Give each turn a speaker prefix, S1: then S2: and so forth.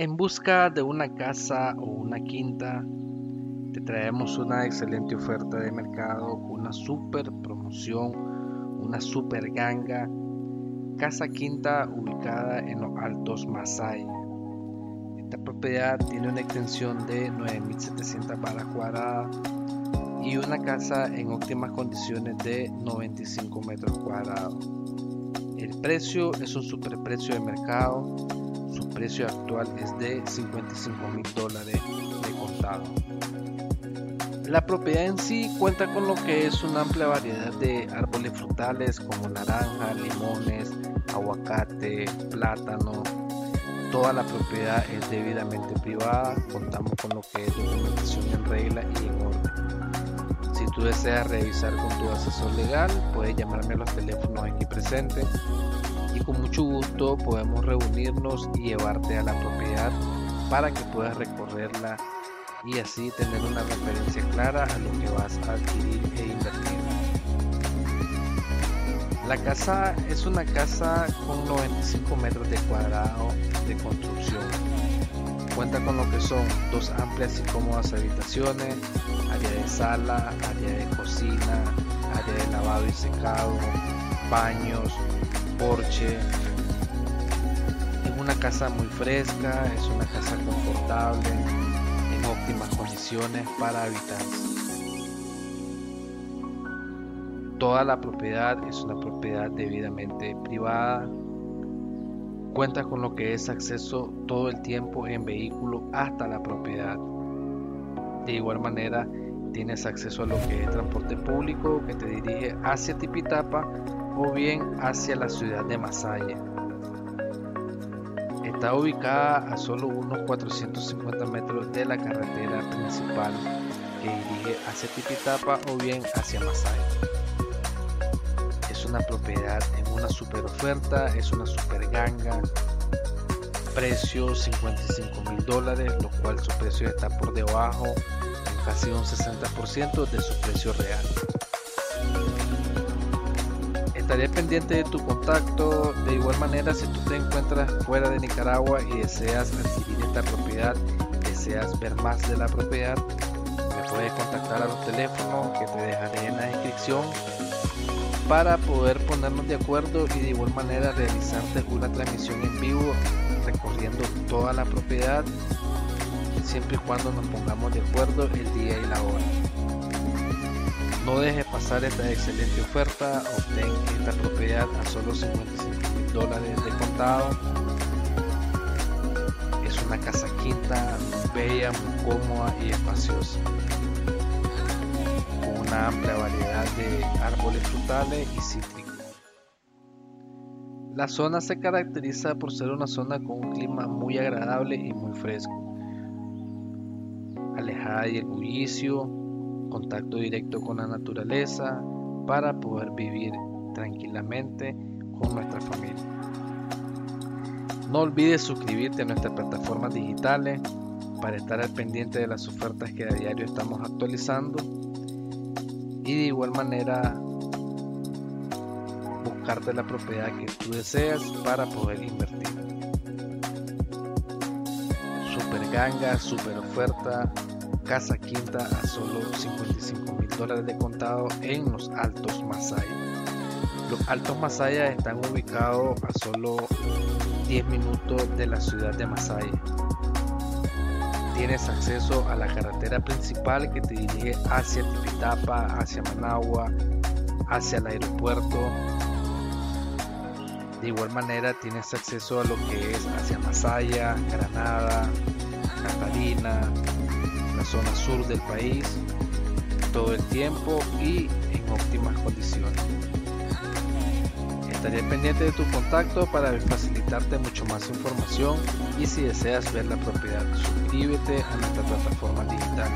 S1: En busca de una casa o una quinta, te traemos una excelente oferta de mercado, una super promoción, una super ganga. Casa quinta ubicada en los Altos Masai. Esta propiedad tiene una extensión de 9.700 balas cuadradas y una casa en óptimas condiciones de 95 metros cuadrados. El precio es un superprecio de mercado precio actual es de 55 mil dólares de contado. La propiedad en sí cuenta con lo que es una amplia variedad de árboles frutales como naranja, limones, aguacate, plátano. Toda la propiedad es debidamente privada, contamos con lo que es documentación en regla y en orden. Tú deseas revisar con tu asesor legal, puedes llamarme a los teléfonos aquí presentes y con mucho gusto podemos reunirnos y llevarte a la propiedad para que puedas recorrerla y así tener una referencia clara a lo que vas a adquirir e invertir. La casa es una casa con 95 metros de cuadrado de construcción. Cuenta con lo que son dos amplias y cómodas habitaciones, área de sala, área de cocina, área de lavado y secado, baños, porche. Es una casa muy fresca, es una casa confortable, en óptimas condiciones para habitar. Toda la propiedad es una propiedad debidamente privada. Cuenta con lo que es acceso todo el tiempo en vehículo hasta la propiedad. De igual manera, tienes acceso a lo que es transporte público que te dirige hacia Tipitapa o bien hacia la ciudad de Masaya. Está ubicada a solo unos 450 metros de la carretera principal que dirige hacia Tipitapa o bien hacia Masaya. Una propiedad en una super oferta, es una super ganga, precio 55 mil dólares, lo cual su precio está por debajo casi un 60% de su precio real. Estaré pendiente de tu contacto. De igual manera, si tú te encuentras fuera de Nicaragua y deseas adquirir esta propiedad, deseas ver más de la propiedad, me puedes contactar a los teléfonos que te dejaré en la descripción para poder ponernos de acuerdo y de igual manera realizarte una transmisión en vivo recorriendo toda la propiedad siempre y cuando nos pongamos de acuerdo el día y la hora. No deje pasar esta excelente oferta, obtén esta propiedad a solo 55 mil dólares de contado. Es una casa quinta, bella, muy cómoda y espaciosa, una amplia variedad de árboles frutales y cítricos. La zona se caracteriza por ser una zona con un clima muy agradable y muy fresco, alejada del bullicio, contacto directo con la naturaleza para poder vivir tranquilamente con nuestra familia. No olvides suscribirte a nuestras plataformas digitales para estar al pendiente de las ofertas que a diario estamos actualizando y de igual manera buscarte la propiedad que tú deseas para poder invertir. Super ganga, super oferta, casa quinta a solo 55 mil dólares de contado en los Altos Masaya. Los Altos Masaya están ubicados a solo 10 minutos de la ciudad de Masaya. Tienes acceso a la carretera principal que te dirige hacia Tipitapa, hacia Managua, hacia el aeropuerto. De igual manera tienes acceso a lo que es hacia Masaya, Granada, Catalina, zona sur del país todo el tiempo y en óptimas condiciones. Estaré pendiente de tu contacto para facilitarte mucho más información y si deseas ver la propiedad, suscríbete a nuestra plataforma digital.